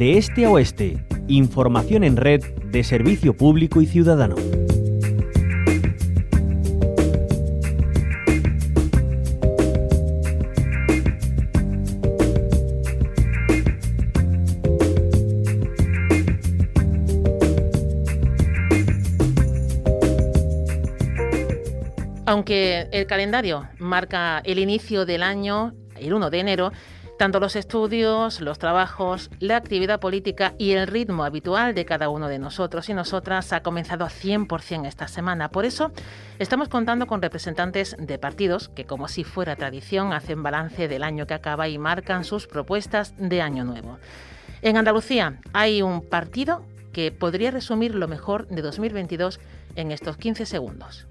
De este a oeste, información en red de servicio público y ciudadano. Aunque el calendario marca el inicio del año, el 1 de enero, tanto los estudios, los trabajos, la actividad política y el ritmo habitual de cada uno de nosotros y nosotras ha comenzado a 100% esta semana. Por eso estamos contando con representantes de partidos que, como si fuera tradición, hacen balance del año que acaba y marcan sus propuestas de año nuevo. En Andalucía hay un partido que podría resumir lo mejor de 2022 en estos 15 segundos.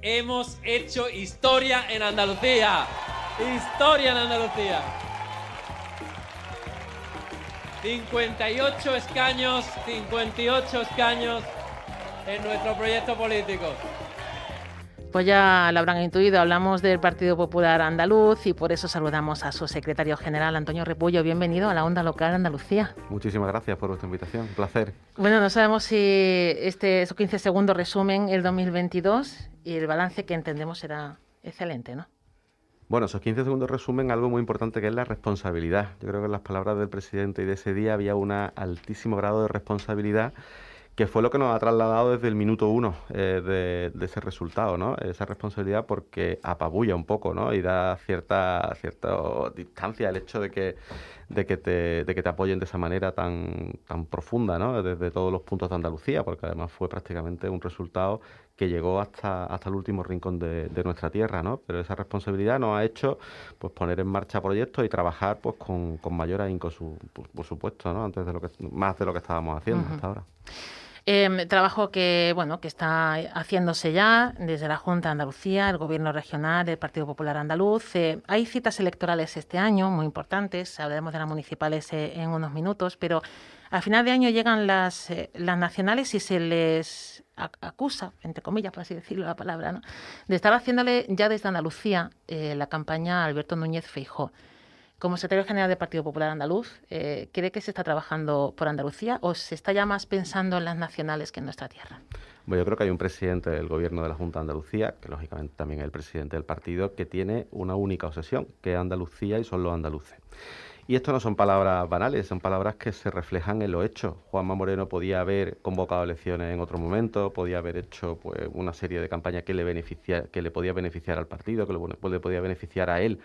Hemos hecho historia en Andalucía. Historia en Andalucía. 58 escaños, 58 escaños en nuestro proyecto político. Pues ya lo habrán intuido, hablamos del Partido Popular Andaluz y por eso saludamos a su secretario general, Antonio Repullo. Bienvenido a la Onda Local Andalucía. Muchísimas gracias por vuestra invitación, un placer. Bueno, no sabemos si este, esos 15 segundos resumen el 2022 y el balance que entendemos será excelente, ¿no? Bueno, esos 15 segundos resumen algo muy importante que es la responsabilidad. Yo creo que en las palabras del presidente y de ese día había un altísimo grado de responsabilidad que fue lo que nos ha trasladado desde el minuto uno eh, de, ese resultado, ¿no? Esa responsabilidad porque apabulla un poco, ¿no? Y da cierta, cierta distancia el hecho de que, de que, te, de que te apoyen de esa manera tan, tan profunda, ¿no? Desde todos los puntos de Andalucía, porque además fue prácticamente un resultado que llegó hasta, hasta el último rincón de, nuestra tierra, ¿no? Pero esa responsabilidad nos ha hecho pues poner en marcha proyectos y trabajar pues con, mayor ahínco, por, supuesto, ¿no? Antes de lo que, más de lo que estábamos haciendo hasta ahora. Em, trabajo que bueno que está haciéndose ya desde la Junta de Andalucía, el Gobierno regional, el Partido Popular Andaluz. Eh, hay citas electorales este año muy importantes. Hablaremos de las municipales eh, en unos minutos, pero a final de año llegan las, eh, las nacionales y se les acusa, entre comillas, por así decirlo la palabra, ¿no? de estar haciéndole ya desde Andalucía la campaña a Alberto Núñez Feijó. Como secretario general del Partido Popular Andaluz, eh, ¿cree que se está trabajando por Andalucía o se está ya más pensando en las nacionales que en nuestra tierra? Bueno, yo creo que hay un presidente del gobierno de la Junta de Andalucía, que lógicamente también es el presidente del partido, que tiene una única obsesión, que es Andalucía y son los andaluces. Y esto no son palabras banales, son palabras que se reflejan en los hechos. Juanma Moreno podía haber convocado elecciones en otro momento, podía haber hecho pues, una serie de campañas que le, beneficia, que le podía beneficiar al partido, que le podía beneficiar a él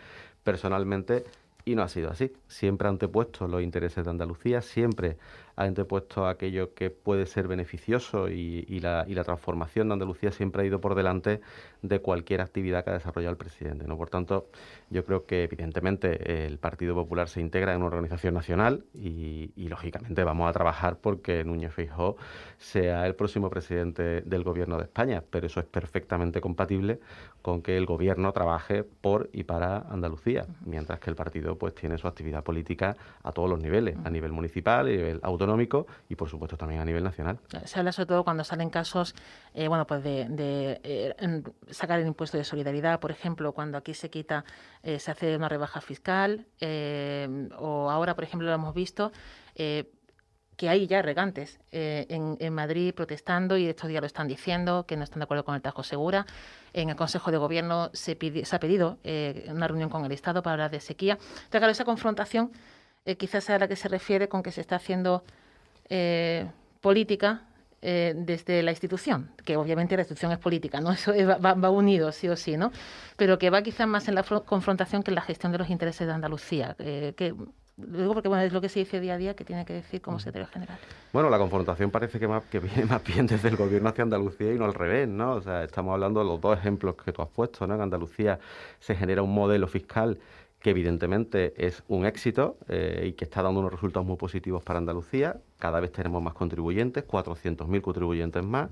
personalmente, y no ha sido así. Siempre ha antepuesto los intereses de Andalucía, siempre ha antepuesto aquello que puede ser beneficioso y, la, y, la, transformación de Andalucía siempre ha ido por delante de cualquier actividad que ha desarrollado el presidente. ¿no? Por tanto, yo creo que evidentemente el Partido Popular se integra en una organización nacional y, lógicamente vamos a trabajar porque Núñez Feijóo sea el próximo presidente del Gobierno de España, pero eso es perfectamente compatible con que el Gobierno trabaje por y para Andalucía, mientras que el partido pues tiene su actividad política a todos los niveles, a nivel municipal, a nivel autonómico y por supuesto también a nivel nacional. Se habla sobre todo cuando salen casos, eh, bueno, pues de, eh, sacar el impuesto de solidaridad, por ejemplo, cuando aquí se quita, eh, se hace una rebaja fiscal, o ahora, por ejemplo, lo hemos visto que hay ya regantes en, Madrid protestando y estos días lo están diciendo, que no están de acuerdo con el Tajo Segura. En el Consejo de Gobierno se, ha pedido una reunión con el Estado para hablar de sequía. Entonces, claro, esa confrontación eh, quizás sea la que se refiere con que se está haciendo eh, política eh, desde la institución, que obviamente la institución es política, ¿no? Eso va, unido, sí o sí, ¿no? Pero que va quizás más en la confrontación que en la gestión de los intereses de Andalucía. que, digo porque bueno, es lo que se dice día a día que tiene que decir como secretario general. Bueno, la confrontación parece que, más, que viene más bien desde el gobierno hacia Andalucía y no al revés, ¿no? O sea, estamos hablando de los dos ejemplos que tú has puesto, ¿no? En Andalucía se genera un modelo fiscal que evidentemente es un éxito eh, y que está dando unos resultados muy positivos para Andalucía. Cada vez tenemos más contribuyentes, 400.000 contribuyentes más.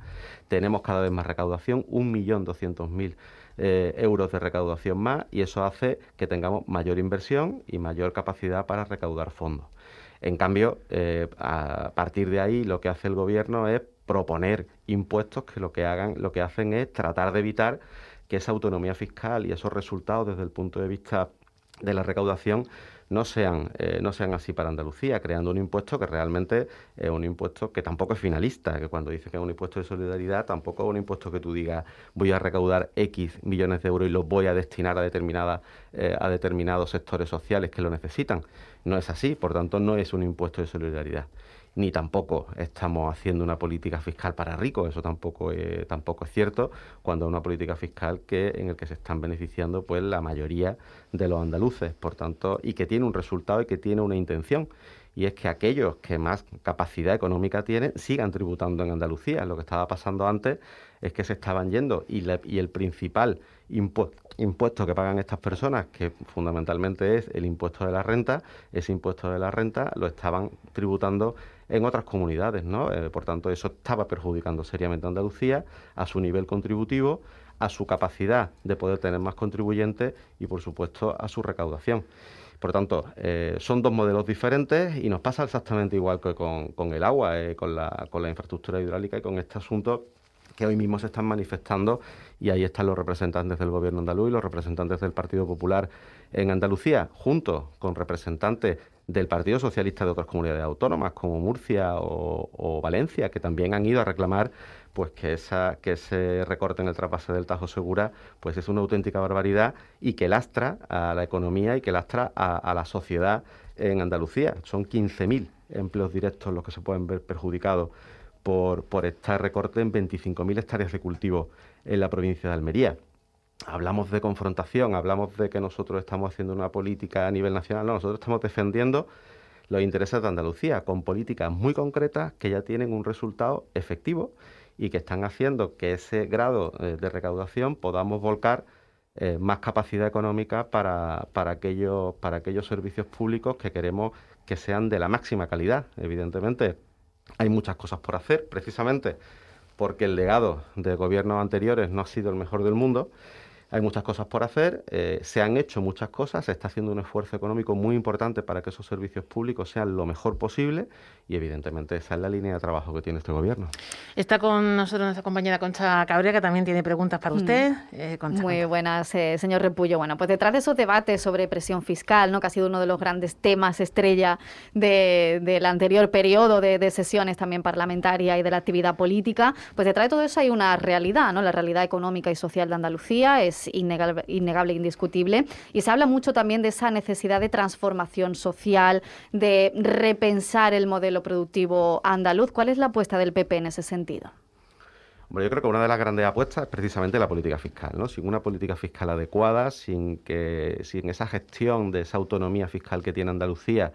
Tenemos cada vez más recaudación, 1.200.000 eh, euros de recaudación más y eso hace que tengamos mayor inversión y mayor capacidad para recaudar fondos. En cambio, eh, a partir de ahí lo que hace el gobierno es proponer impuestos que lo que hagan, lo que hacen es tratar de evitar que esa autonomía fiscal y esos resultados desde el punto de vista de la recaudación no sean, eh, no sean así para Andalucía, creando un impuesto que realmente es un impuesto que tampoco es finalista, que cuando dice que es un impuesto de solidaridad, tampoco es un impuesto que tú digas voy a recaudar X millones de euros y los voy a destinar a, determinada, eh, a determinados sectores sociales que lo necesitan. No es así, por tanto no es un impuesto de solidaridad ni tampoco estamos haciendo una política fiscal para ricos, eso tampoco es, tampoco es cierto, cuando es una política fiscal que en el que se están beneficiando pues la mayoría de los andaluces, por tanto, y que tiene un resultado y que tiene una intención y es que aquellos que más capacidad económica tienen sigan tributando en Andalucía. Lo que estaba pasando antes es que se estaban yendo y, y el principal impuesto que pagan estas personas, que fundamentalmente es el impuesto de la renta, ese impuesto de la renta lo estaban tributando en otras comunidades, ¿no? Eh, por tanto, eso estaba perjudicando seriamente a Andalucía, a su nivel contributivo, a su capacidad de poder tener más contribuyentes y, por supuesto, a su recaudación. Por tanto, eh, son dos modelos diferentes y nos pasa exactamente igual que con, el agua, eh, con, la, con la infraestructura hidráulica y con este asunto que hoy mismo se están manifestando y ahí están los representantes del gobierno andaluz y los representantes del Partido Popular en Andalucía, junto con representantes del Partido Socialista de otras comunidades autónomas como Murcia o, Valencia, que también han ido a reclamar pues que esa que ese recorte en el trasvase del Tajo Segura pues es una auténtica barbaridad y que lastra a la economía y que lastra a, a la sociedad en Andalucía. Son 15.000 empleos directos los que se pueden ver perjudicados por, por este recorte en 25.000 hectáreas de cultivo en la provincia de Almería. Hablamos de confrontación, hablamos de que nosotros estamos haciendo una política a nivel nacional, no, nosotros estamos defendiendo los intereses de Andalucía con políticas muy concretas que ya tienen un resultado efectivo y que están haciendo que ese grado eh, de recaudación podamos volcar eh, más capacidad económica para, para, aquellos, para aquellos servicios públicos que queremos que sean de la máxima calidad, evidentemente hay muchas cosas por hacer, precisamente porque el legado de gobiernos anteriores no ha sido el mejor del mundo hay muchas cosas por hacer, eh, se han hecho muchas cosas, se está haciendo un esfuerzo económico muy importante para que esos servicios públicos sean lo mejor posible y evidentemente esa es la línea de trabajo que tiene este gobierno. Está con nosotros nuestra compañera Concha Cabrera, que también tiene preguntas para mm. usted. Eh, muy buenas, eh, señor Repullo. Bueno, pues detrás de esos debates sobre presión fiscal, ¿no? que ha sido uno de los grandes temas estrella del anterior periodo de, de sesiones también parlamentaria y de la actividad política, pues detrás de todo eso hay una realidad, ¿no? la realidad económica y social de Andalucía es innegable, innegable e indiscutible. Y se habla mucho también de esa necesidad de transformación social, de repensar el modelo productivo andaluz. ¿Cuál es la apuesta del PP en ese sentido? Bueno, yo creo que una de las grandes apuestas es precisamente la política fiscal, ¿no? Sin una política fiscal adecuada, sin que, sin esa gestión de esa autonomía fiscal que tiene Andalucía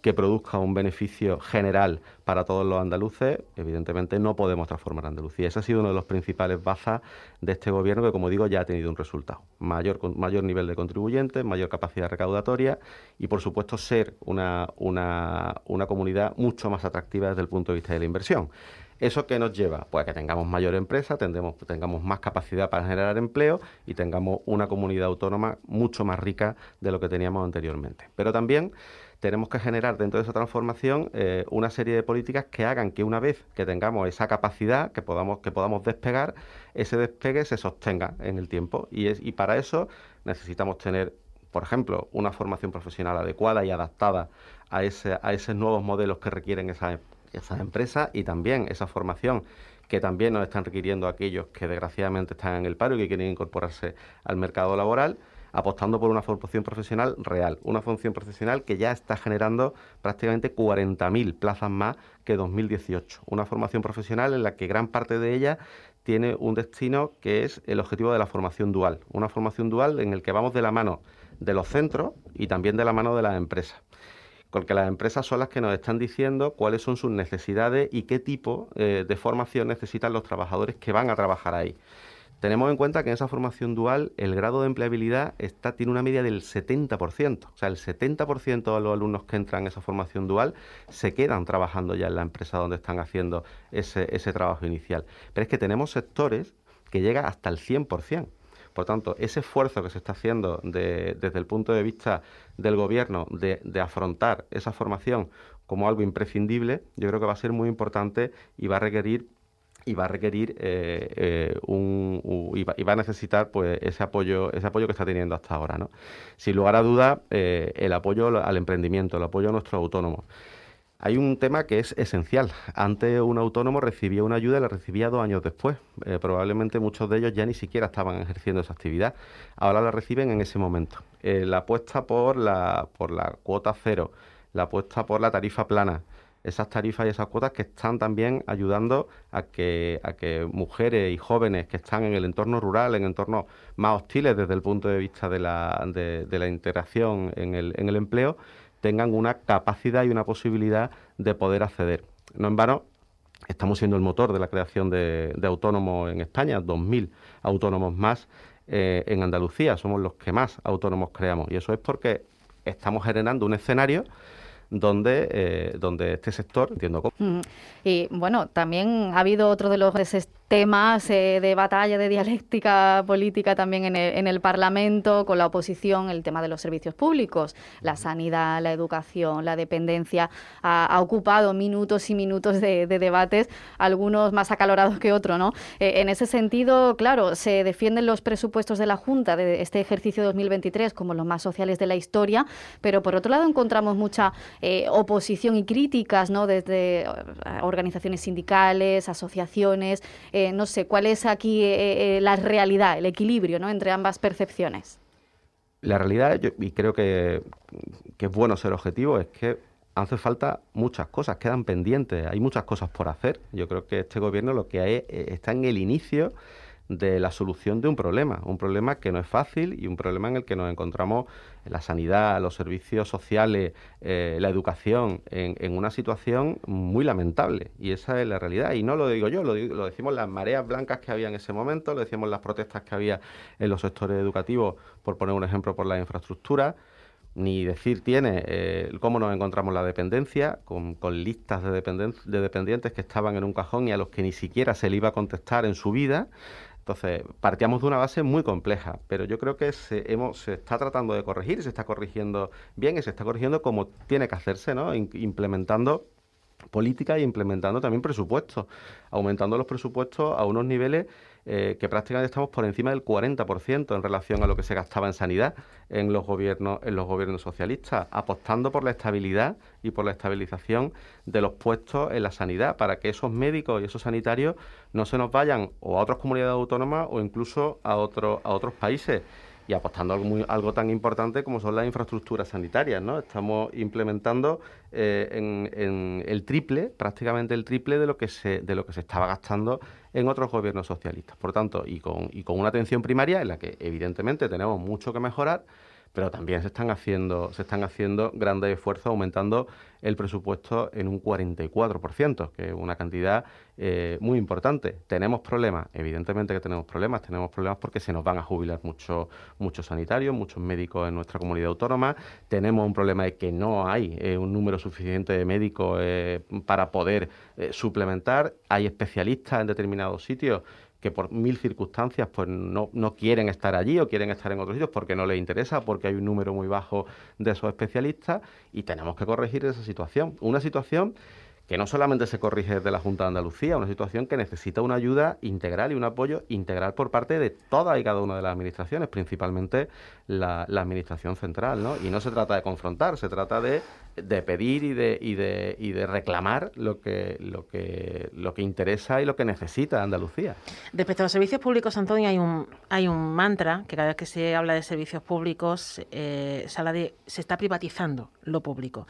que produzca un beneficio general para todos los andaluces, evidentemente no podemos transformar Andalucía. Ese ha sido uno de los principales bazas de este gobierno que, como digo, ya ha tenido un resultado. Mayor, mayor nivel de contribuyentes, mayor capacidad recaudatoria y, por supuesto, ser una, una, una comunidad mucho más atractiva desde el punto de vista de la inversión. ¿Eso qué nos lleva? Pues a que tengamos mayor empresa, tendremos, tengamos más capacidad para generar empleo y tengamos una comunidad autónoma mucho más rica de lo que teníamos anteriormente. Pero también tenemos que generar dentro de esa transformación eh, una serie de políticas que hagan que una vez que tengamos esa capacidad, que podamos, que podamos despegar, ese despegue se sostenga en el tiempo. Y, es, y para eso necesitamos tener, por ejemplo, una formación profesional adecuada y adaptada a, ese, a esos nuevos modelos que requieren esas, esas empresas y también esa formación que también nos están requiriendo aquellos que desgraciadamente están en el paro y que quieren incorporarse al mercado laboral apostando por una formación profesional real, una formación profesional que ya está generando prácticamente 40.000 plazas más que 2018, una formación profesional en la que gran parte de ella tiene un destino que es el objetivo de la formación dual, una formación dual en el que vamos de la mano de los centros y también de la mano de las empresas. Porque las empresas son las que nos están diciendo cuáles son sus necesidades y qué tipo eh, de formación necesitan los trabajadores que van a trabajar ahí. Tenemos en cuenta que en esa formación dual el grado de empleabilidad está, tiene una media del 70%. O sea, el 70% de los alumnos que entran en esa formación dual se quedan trabajando ya en la empresa donde están haciendo ese, trabajo inicial. Pero es que tenemos sectores que llega hasta el 100%. Por tanto, ese esfuerzo que se está haciendo desde el punto de vista del gobierno de, afrontar esa formación como algo imprescindible, yo creo que va a ser muy importante y va a requerir y va a requerir eh, eh, un, y, va, a necesitar pues ese apoyo ese apoyo que está teniendo hasta ahora no sin lugar a dudas eh, el apoyo al emprendimiento el apoyo a nuestros autónomos hay un tema que es esencial. Antes un autónomo recibía una ayuda y la recibía dos años después. probablemente muchos de ellos ya ni siquiera estaban ejerciendo esa actividad. Ahora la reciben en ese momento. la apuesta por la, por la cuota cero, la apuesta por la tarifa plana, esas tarifas y esas cuotas que están también ayudando a que, a que mujeres y jóvenes que están en el entorno rural, en entornos más hostiles desde el punto de vista de la, de, la integración en el, en el empleo, tengan una capacidad y una posibilidad de poder acceder. No en vano, estamos siendo el motor de la creación de, autónomos en España, 2.000 autónomos más eh, en Andalucía, somos los que más autónomos creamos. Y eso es porque estamos generando un escenario donde, eh, donde este sector, entiendo. Mm. Y bueno, también ha habido otro de los temas eh, de batalla, de dialéctica política también en el, en el, Parlamento, con la oposición, el tema de los servicios públicos, la sanidad, la educación, la dependencia, ha, ocupado minutos y minutos de, debates, algunos más acalorados que otros, ¿no? Eh, en ese sentido, claro, se defienden los presupuestos de la Junta de este ejercicio 2023 como los más sociales de la historia, pero por otro lado encontramos mucha eh, oposición y críticas, ¿no? Desde organizaciones sindicales, asociaciones, eh, no sé, ¿cuál es aquí eh, eh, la realidad, el equilibrio ¿no? entre ambas percepciones? La realidad, y creo que, es bueno ser objetivo, es que hace falta muchas cosas, quedan pendientes, hay muchas cosas por hacer. Yo creo que este gobierno lo que hay, está en el inicio de la solución de un problema, un problema que no es fácil y un problema en el que nos encontramos en la sanidad, los servicios sociales, eh, la educación, en, una situación muy lamentable. Y esa es la realidad. Y no lo digo yo, lo, decimos las mareas blancas que había en ese momento, lo decimos las protestas que había en los sectores educativos, por poner un ejemplo, por la infraestructura ni decir tiene eh, cómo nos encontramos la dependencia, con, con listas de, de, dependientes que estaban en un cajón y a los que ni siquiera se le iba a contestar en su vida, entonces, partíamos de una base muy compleja, pero yo creo que se, hemos, se está tratando de corregir, se está corrigiendo bien y se está corrigiendo como tiene que hacerse, ¿no? implementando política e implementando también presupuestos, aumentando los presupuestos a unos niveles eh, que prácticamente estamos por encima del 40% en relación a lo que se gastaba en sanidad en los gobiernos en los gobiernos socialistas, apostando por la estabilidad y por la estabilización de los puestos en la sanidad para que esos médicos y esos sanitarios no se nos vayan o a otras comunidades autónomas o incluso a otros a otros países y apostando algo, muy, algo tan importante como son las infraestructuras sanitarias. ¿no? Estamos implementando eh, en, el triple, prácticamente el triple de lo que se, de lo que se estaba gastando en otros gobiernos socialistas. Por tanto, y con, y con una atención primaria en la que evidentemente tenemos mucho que mejorar, pero también se están haciendo, se están haciendo grandes esfuerzos aumentando el presupuesto en un 44%, que es una cantidad eh, muy importante. ¿Tenemos problemas? Evidentemente que tenemos problemas. Tenemos problemas porque se nos van a jubilar muchos muchos sanitarios, muchos médicos en nuestra comunidad autónoma. Tenemos un problema de que no hay eh, un número suficiente de médicos eh, para poder suplementar. Hay especialistas en determinados sitios que por mil circunstancias pues no, no quieren estar allí o quieren estar en otros sitios porque no les interesa, porque hay un número muy bajo de esos especialistas y tenemos que corregir esa situación. Una situación que no solamente se corrige desde la Junta de Andalucía, una situación que necesita una ayuda integral y un apoyo integral por parte de todas y cada una de las administraciones, principalmente la, Administración Central. ¿no? Y no se trata de confrontar, se trata de, pedir y de, y, de, y de reclamar lo que, lo, que, lo que interesa y lo que necesita Andalucía. Respecto a los servicios públicos, Antonio, hay un, hay un mantra que cada vez que se habla de servicios públicos eh, se habla de se está privatizando lo público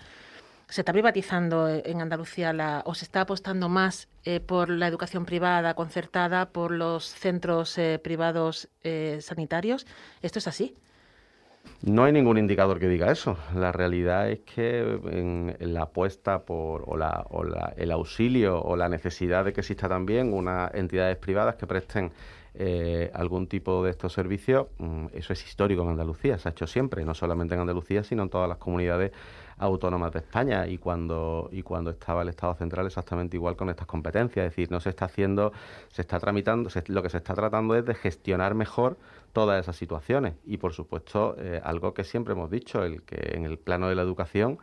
se está privatizando en Andalucía la, o se está apostando más eh, por la educación privada concertada, por los centros eh, privados eh, sanitarios. ¿Esto es así? No hay ningún indicador que diga eso. La realidad es que en, la apuesta por o, la, o la, el auxilio o la necesidad de que exista también unas entidades privadas que presten algún tipo de estos servicios, mm, eso es histórico en Andalucía, se ha hecho siempre, no solamente en Andalucía, sino en todas las comunidades autónomas de España y cuando, y cuando estaba el Estado central exactamente igual con estas competencias. Es decir, no se está haciendo, se está tramitando, lo que se está tratando es de gestionar mejor todas esas situaciones. Y por supuesto, eh, algo que siempre hemos dicho, el que en el plano de la educación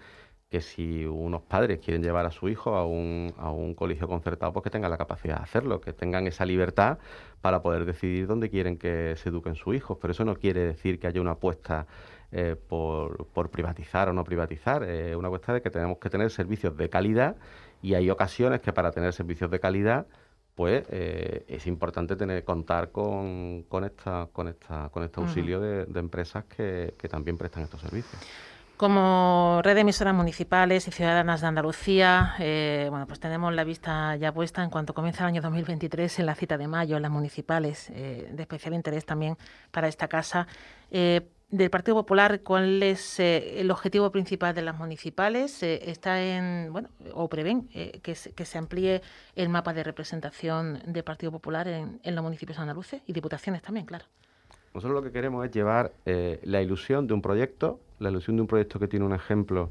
que si unos padres quieren llevar a su hijo a un, a un colegio concertado, pues que tengan la capacidad de hacerlo, que tengan esa libertad para poder decidir dónde quieren que se eduquen sus hijos. Pero eso no quiere decir que haya una apuesta eh, por, por, privatizar o no privatizar. Es una cuestión de que tenemos que tener servicios de calidad y hay ocasiones que para tener servicios de calidad pues eh, es importante tener contar con, con, esta, con, esta, con este auxilio de, empresas que, que también prestan estos servicios. Como red de emisoras municipales y ciudadanas de Andalucía, eh, bueno, pues tenemos la vista ya puesta en cuanto comienza el año 2023 en la cita de mayo, en las municipales, eh, de especial interés también para esta casa. Eh, del Partido Popular, ¿cuál es el objetivo principal de las municipales? ¿Está en, bueno, o prevén que, se, que se amplíe el mapa de representación del Partido Popular en, en los municipios andaluces y diputaciones también, claro? Nosotros lo que queremos es llevar eh, la ilusión de un proyecto, la ilusión de un proyecto que tiene un ejemplo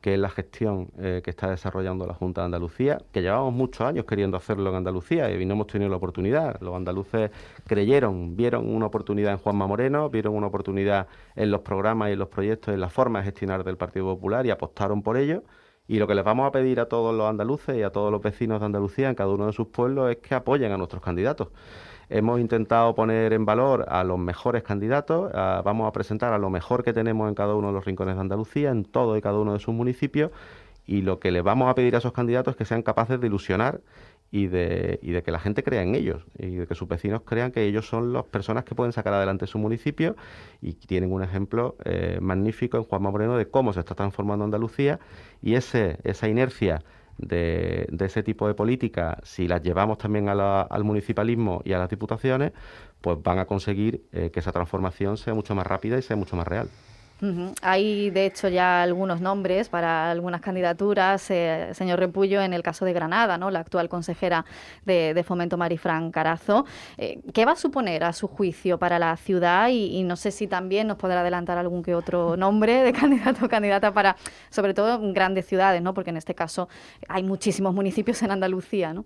que es la gestión eh, que está desarrollando la Junta de Andalucía, que llevamos muchos años queriendo hacerlo en Andalucía y no hemos tenido la oportunidad. Los andaluces creyeron, vieron una oportunidad en Juanma Moreno, vieron una oportunidad en los programas y en los proyectos, en la forma de gestionar del Partido Popular y apostaron por ello. Y lo que les vamos a pedir a todos los andaluces y a todos los vecinos de Andalucía en cada uno de sus pueblos es que apoyen a nuestros candidatos. Hemos intentado poner en valor a los mejores candidatos, vamos a presentar a lo mejor que tenemos en cada uno de los rincones de Andalucía, en todo y cada uno de sus municipios, y lo que les vamos a pedir a esos candidatos es que sean capaces de ilusionar y de, y de que la gente crea en ellos y de que sus vecinos crean que ellos son las personas que pueden sacar adelante su municipio y tienen un ejemplo eh, magnífico en Juanma Moreno de cómo se está transformando Andalucía y ese, esa inercia de, ese tipo de políticas, si las llevamos también al municipalismo y a las diputaciones, pues van a conseguir eh, que esa transformación sea mucho más rápida y sea mucho más real. Hay, de hecho, ya algunos nombres para algunas candidaturas. Eh, señor Repullo, en el caso de Granada, ¿no? la actual consejera de, Fomento Marifran Carazo. Eh, ¿Qué va a suponer, a su juicio, para la ciudad? Y, no sé si también nos podrá adelantar algún que otro nombre de candidato o candidata para, sobre todo, grandes ciudades, ¿no? porque en este caso hay muchísimos municipios en Andalucía. ¿no?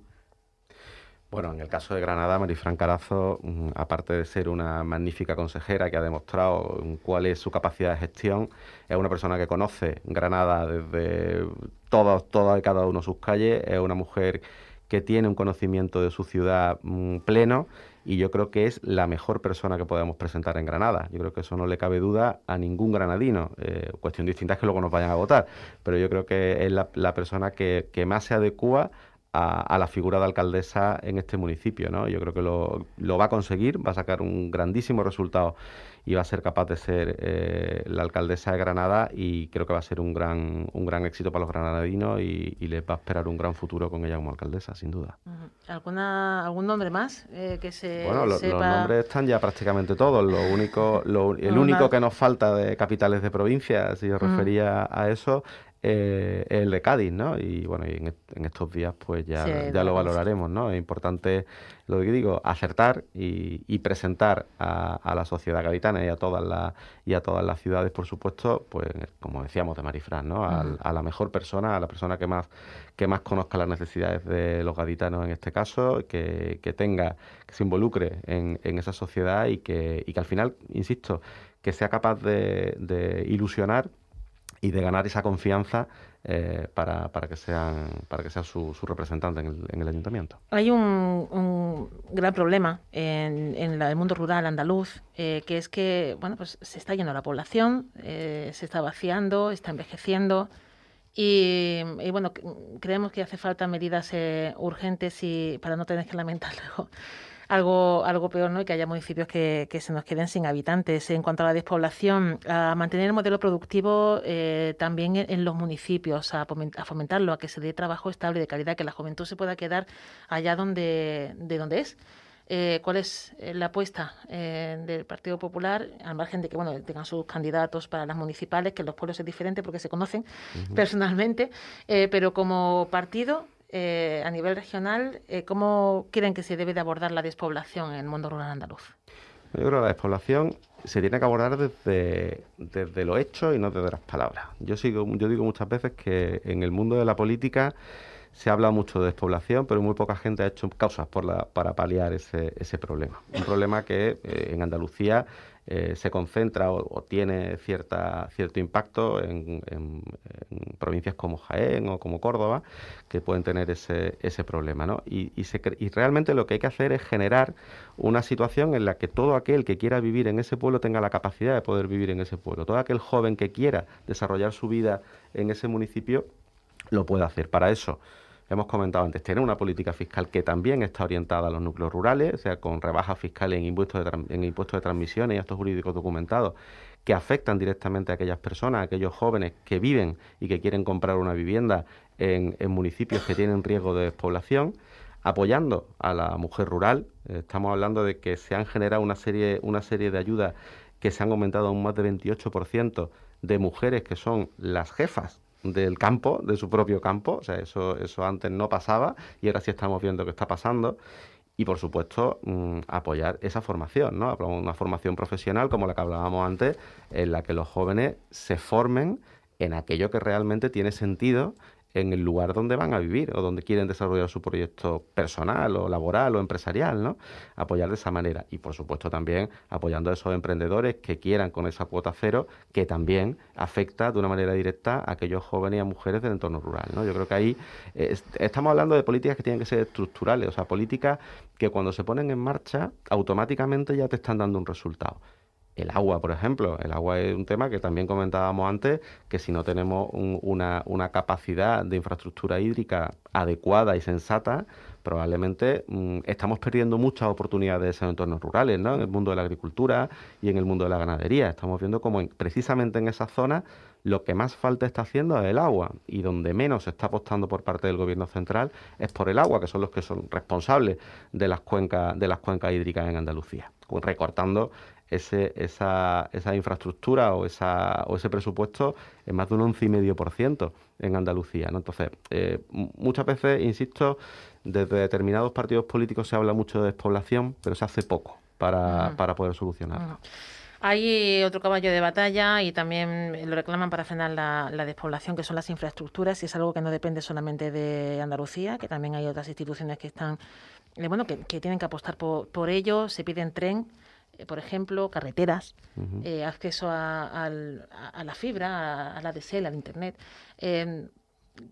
Bueno, en el caso de Granada, Marifran Carazo, mm, aparte de ser una magnífica consejera que ha demostrado cuál es su capacidad de gestión, es una persona que conoce Granada desde todas, todas y cada una de sus calles, es una mujer que tiene un conocimiento de su ciudad mm, pleno y yo creo que es la mejor persona que podemos presentar en Granada. Yo creo que eso no le cabe duda a ningún granadino. Eh, cuestión distinta es que luego nos vayan a votar, pero yo creo que es la, persona que, que más se adecua a, la figura de alcaldesa en este municipio. ¿no? Yo creo que lo, lo, va a conseguir, va a sacar un grandísimo resultado y va a ser capaz de ser eh, la alcaldesa de Granada y creo que va a ser un gran, un gran éxito para los granadinos y, les va a esperar un gran futuro con ella como alcaldesa, sin duda. ¿Alguna, ¿Algún nombre más eh, que se Bueno, los nombres están ya prácticamente todos. Lo único, el único que nos falta de capitales de provincia, si yo refería a eso, eh, el de Cádiz, ¿no? Y bueno, y en, estos días pues ya, ya lo valoraremos, ¿no? Es importante, lo que digo, acertar y, presentar a, la sociedad gaditana y a todas las y a todas las ciudades, por supuesto, pues como decíamos de Marifran, ¿no? A, la mejor persona, a la persona que más que más conozca las necesidades de los gaditanos en este caso, que, que tenga, que se involucre en, en esa sociedad y que, y que al final, insisto, que sea capaz de, de ilusionar y de ganar esa confianza eh, para, para, que sean para que sea su, su representante en el, en el, ayuntamiento. Hay un, un gran problema en, en, el mundo rural andaluz, eh, que es que bueno pues se está yendo la población, eh, se está vaciando, está envejeciendo. Y, bueno, creemos que hace falta medidas urgentes y para no tener que lamentar luego algo, algo peor, ¿no? Y que haya municipios que, que se nos queden sin habitantes. En cuanto a la despoblación, a mantener el modelo productivo eh, también en, los municipios, a, fomentarlo, a que se dé trabajo estable de calidad, que la juventud se pueda quedar allá donde, de donde es. Eh, cuál es eh, la apuesta del Partido Popular, al margen de que bueno tengan sus candidatos para las municipales, que en los pueblos es diferente porque se conocen personalmente, pero como partido, eh, a nivel regional, eh, ¿cómo creen que se debe de abordar la despoblación en el mundo rural andaluz? Yo creo que la despoblación se tiene que abordar desde, desde los hechos y no desde las palabras. Yo, sigo, yo digo muchas veces que en el mundo de la política se habla mucho de despoblación, pero muy poca gente ha hecho causas por la, para paliar ese, problema. Un problema que eh, en Andalucía eh, se concentra o, tiene cierta, cierto impacto en, provincias como Jaén o como Córdoba, que pueden tener ese, ese problema. ¿no? Y, y, realmente lo que hay que hacer es generar una situación en la que todo aquel que quiera vivir en ese pueblo tenga la capacidad de poder vivir en ese pueblo. Todo aquel joven que quiera desarrollar su vida en ese municipio lo puede hacer. Para eso hemos comentado antes, tener una política fiscal que también está orientada a los núcleos rurales, o sea, con rebajas fiscales en impuestos de, en impuestos de transmisión y actos jurídicos documentados que afectan directamente a aquellas personas, a aquellos jóvenes que viven y que quieren comprar una vivienda en, municipios que tienen riesgo de despoblación, apoyando a la mujer rural. Estamos hablando de que se han generado una serie, una serie de ayudas que se han aumentado un más de 28% de mujeres que son las jefas del campo, de su propio campo. O sea, eso, eso antes no pasaba y ahora sí estamos viendo que está pasando. Y por supuesto, mm, apoyar esa formación, ¿no? Una formación profesional como la que hablábamos antes, en la que los jóvenes se formen en aquello que realmente tiene sentido en el lugar donde van a vivir o donde quieren desarrollar su proyecto personal o laboral o empresarial, ¿no? Apoyar de esa manera y por supuesto también apoyando a esos emprendedores que quieran con esa cuota cero que también afecta de una manera directa a aquellos jóvenes y a mujeres del entorno rural, ¿no? Yo creo que ahí eh, estamos hablando de políticas que tienen que ser estructurales, o sea, políticas que cuando se ponen en marcha automáticamente ya te están dando un resultado. El agua, por ejemplo. El agua es un tema que también comentábamos antes, que si no tenemos una, capacidad de infraestructura hídrica adecuada y sensata, probablemente mm, estamos perdiendo muchas oportunidades en entornos rurales, ¿no? en el mundo de la agricultura y en el mundo de la ganadería. Estamos viendo como precisamente en esas zonas lo que más falta está haciendo es el agua y donde menos se está apostando por parte del gobierno central es por el agua, que son los que son responsables de las cuencas, de las cuencas hídricas en Andalucía, recortando ese, esa, esa infraestructura o, esa, o ese presupuesto en más de un 11,5% en Andalucía. ¿no? Entonces, eh, muchas veces, insisto, desde determinados partidos políticos se habla mucho de despoblación, pero se hace poco para, para poder solucionarlo. Hay otro caballo de batalla y también lo reclaman para frenar la, la, despoblación, que son las infraestructuras, y es algo que no depende solamente de Andalucía, que también hay otras instituciones que están, eh, bueno, que, que, tienen que apostar por, por ello. Se piden tren por ejemplo, carreteras, eh, acceso a, la fibra, a, la DSL, al Internet. Em,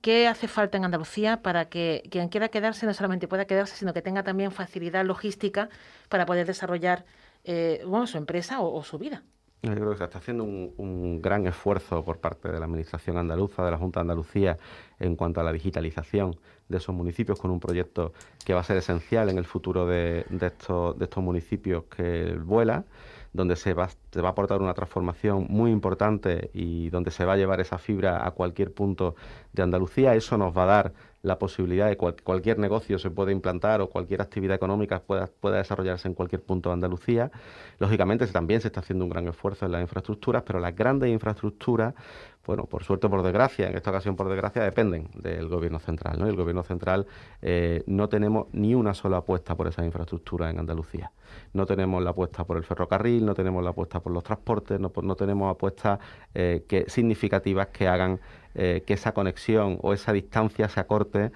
¿Qué hace falta en Andalucía para que quien quiera quedarse no solamente pueda quedarse, sino que tenga también facilidad logística para poder desarrollar eh, bueno, su empresa o su vida? Yo creo que se está haciendo un, gran esfuerzo por parte de la Administración andaluza, de la Junta de Andalucía, en cuanto a la digitalización de esos municipios, con un proyecto que va a ser esencial en el futuro de, estos, de estos municipios que vuela, donde se va, a aportar una transformación muy importante y donde se va a llevar esa fibra a cualquier punto de Andalucía. Eso nos va a dar la posibilidad de que cualquier negocio se pueda implantar o cualquier actividad económica pueda, pueda desarrollarse en cualquier punto de Andalucía. Lógicamente también se está haciendo un gran esfuerzo en las infraestructuras, pero las grandes infraestructuras, bueno, por suerte o por desgracia, en esta ocasión por desgracia, dependen del gobierno central. ¿no? el gobierno central eh, no tenemos ni una sola apuesta por esas infraestructuras en Andalucía. No tenemos la apuesta por el ferrocarril, no tenemos la apuesta por los transportes, no, tenemos apuestas eh, que, significativas que hagan eh, que esa conexión o esa distancia se acorte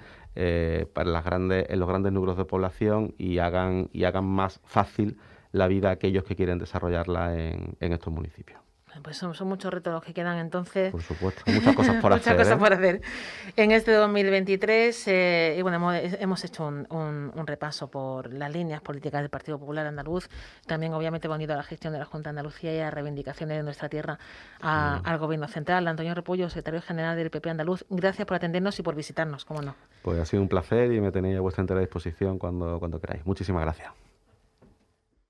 para las grandes, en los grandes núcleos de población y hagan, y hagan más fácil la vida a aquellos que quieren desarrollarla en estos municipios. Pues son, muchos retos los que quedan entonces. Por supuesto, muchas cosas por hacer. muchas cosas ¿eh? por hacer. En este 2023, eh, y bueno, hemos, hecho un, repaso por las líneas políticas del Partido Popular Andaluz, también obviamente hemos ido a la gestión de la Junta de Andalucía y a reivindicaciones de nuestra tierra mm. al Gobierno Central. Antonio Repullo, secretario general del PP Andaluz, gracias por atendernos y por visitarnos, cómo no. Pues ha sido un placer y me tenéis a vuestra entera disposición cuando, cuando queráis. Muchísimas gracias.